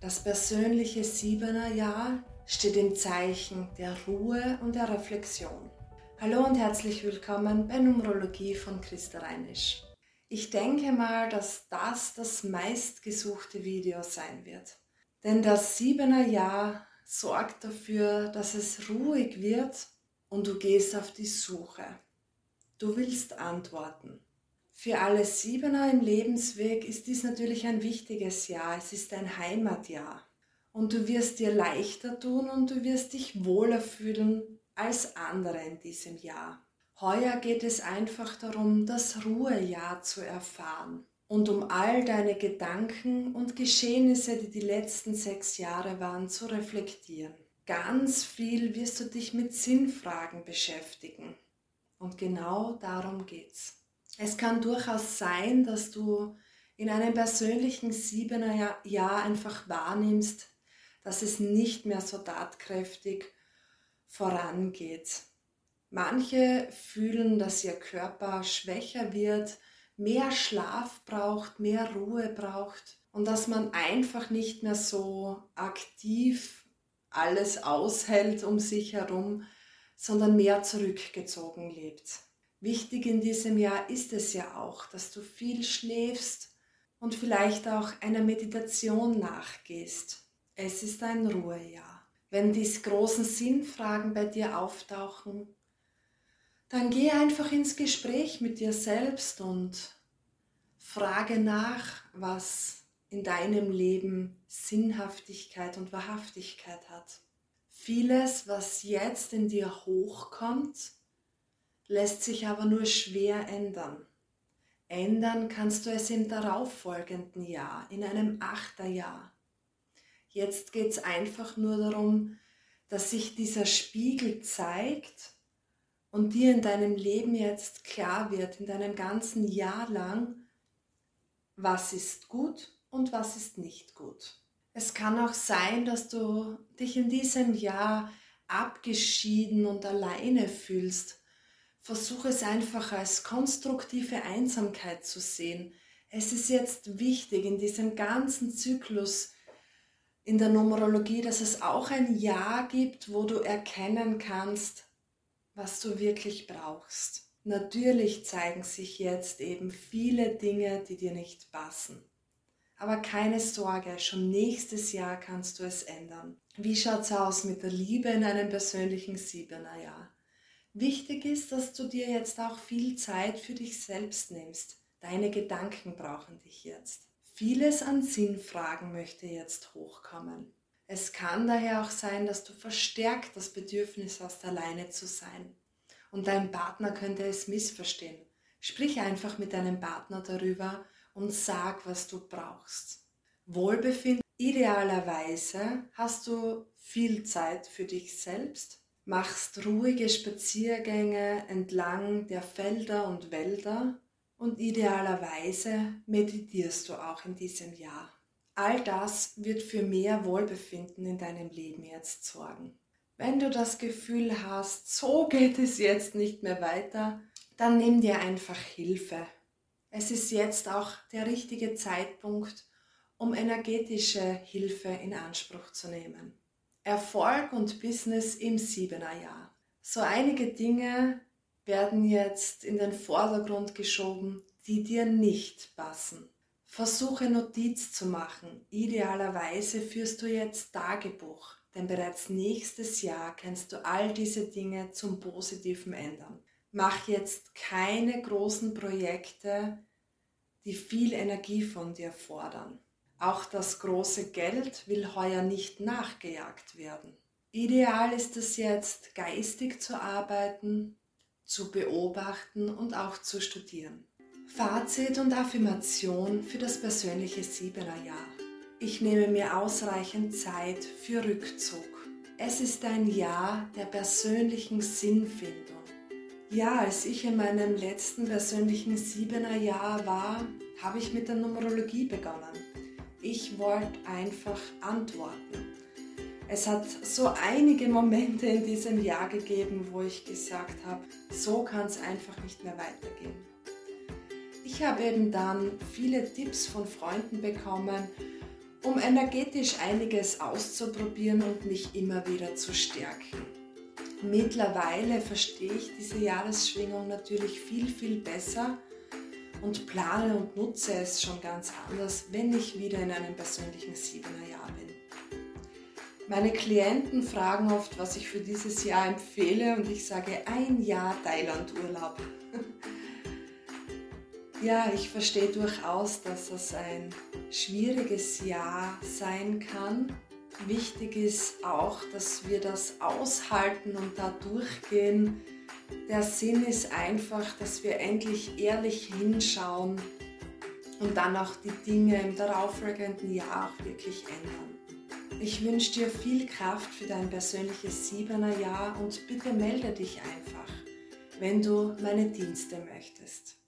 Das persönliche Siebener Jahr steht im Zeichen der Ruhe und der Reflexion. Hallo und herzlich willkommen bei Numerologie von Christa Reinisch. Ich denke mal, dass das das meistgesuchte Video sein wird. Denn das Siebener Jahr sorgt dafür, dass es ruhig wird und du gehst auf die Suche. Du willst antworten. Für alle Siebener im Lebensweg ist dies natürlich ein wichtiges Jahr. Es ist ein Heimatjahr. Und du wirst dir leichter tun und du wirst dich wohler fühlen als andere in diesem Jahr. Heuer geht es einfach darum, das Ruhejahr zu erfahren und um all deine Gedanken und Geschehnisse, die die letzten sechs Jahre waren, zu reflektieren. Ganz viel wirst du dich mit Sinnfragen beschäftigen. Und genau darum geht's. Es kann durchaus sein, dass du in einem persönlichen siebener Jahr einfach wahrnimmst, dass es nicht mehr so tatkräftig vorangeht. Manche fühlen, dass ihr Körper schwächer wird, mehr Schlaf braucht, mehr Ruhe braucht und dass man einfach nicht mehr so aktiv alles aushält um sich herum, sondern mehr zurückgezogen lebt. Wichtig in diesem Jahr ist es ja auch, dass du viel schläfst und vielleicht auch einer Meditation nachgehst. Es ist ein Ruhejahr. Wenn diese großen Sinnfragen bei dir auftauchen, dann geh einfach ins Gespräch mit dir selbst und frage nach, was in deinem Leben Sinnhaftigkeit und Wahrhaftigkeit hat. Vieles, was jetzt in dir hochkommt, lässt sich aber nur schwer ändern. Ändern kannst du es im darauffolgenden Jahr, in einem Achterjahr. Jetzt geht es einfach nur darum, dass sich dieser Spiegel zeigt und dir in deinem Leben jetzt klar wird, in deinem ganzen Jahr lang, was ist gut und was ist nicht gut. Es kann auch sein, dass du dich in diesem Jahr abgeschieden und alleine fühlst Versuche es einfach als konstruktive Einsamkeit zu sehen. Es ist jetzt wichtig in diesem ganzen Zyklus in der Numerologie, dass es auch ein Jahr gibt, wo du erkennen kannst, was du wirklich brauchst. Natürlich zeigen sich jetzt eben viele Dinge, die dir nicht passen. Aber keine Sorge, schon nächstes Jahr kannst du es ändern. Wie schaut's aus mit der Liebe in einem persönlichen Siebener Jahr? Wichtig ist, dass du dir jetzt auch viel Zeit für dich selbst nimmst. Deine Gedanken brauchen dich jetzt. Vieles an Sinnfragen möchte jetzt hochkommen. Es kann daher auch sein, dass du verstärkt das Bedürfnis hast, alleine zu sein. Und dein Partner könnte es missverstehen. Sprich einfach mit deinem Partner darüber und sag, was du brauchst. Wohlbefinden. Idealerweise hast du viel Zeit für dich selbst machst ruhige Spaziergänge entlang der Felder und Wälder und idealerweise meditierst du auch in diesem Jahr. All das wird für mehr Wohlbefinden in deinem Leben jetzt sorgen. Wenn du das Gefühl hast, so geht es jetzt nicht mehr weiter, dann nimm dir einfach Hilfe. Es ist jetzt auch der richtige Zeitpunkt, um energetische Hilfe in Anspruch zu nehmen. Erfolg und Business im siebener Jahr. So einige Dinge werden jetzt in den Vordergrund geschoben, die dir nicht passen. Versuche Notiz zu machen. Idealerweise führst du jetzt Tagebuch, denn bereits nächstes Jahr kannst du all diese Dinge zum Positiven ändern. Mach jetzt keine großen Projekte, die viel Energie von dir fordern. Auch das große Geld will heuer nicht nachgejagt werden. Ideal ist es jetzt, geistig zu arbeiten, zu beobachten und auch zu studieren. Fazit und Affirmation für das persönliche Siebener Jahr. Ich nehme mir ausreichend Zeit für Rückzug. Es ist ein Jahr der persönlichen Sinnfindung. Ja, als ich in meinem letzten persönlichen Siebener Jahr war, habe ich mit der Numerologie begonnen. Ich wollte einfach antworten. Es hat so einige Momente in diesem Jahr gegeben, wo ich gesagt habe, so kann es einfach nicht mehr weitergehen. Ich habe eben dann viele Tipps von Freunden bekommen um energetisch einiges auszuprobieren und mich immer wieder zu stärken. Mittlerweile verstehe ich diese Jahresschwingung natürlich viel, viel besser und plane und nutze es schon ganz anders, wenn ich wieder in einem persönlichen siebener Jahr bin. Meine Klienten fragen oft, was ich für dieses Jahr empfehle und ich sage ein Jahr Thailand-Urlaub. ja, ich verstehe durchaus, dass es ein schwieriges Jahr sein kann. Wichtig ist auch, dass wir das aushalten und da durchgehen. Der Sinn ist einfach, dass wir endlich ehrlich hinschauen und dann auch die Dinge im darauffolgenden Jahr auch wirklich ändern. Ich wünsche dir viel Kraft für dein persönliches Siebener Jahr und bitte melde dich einfach, wenn du meine Dienste möchtest.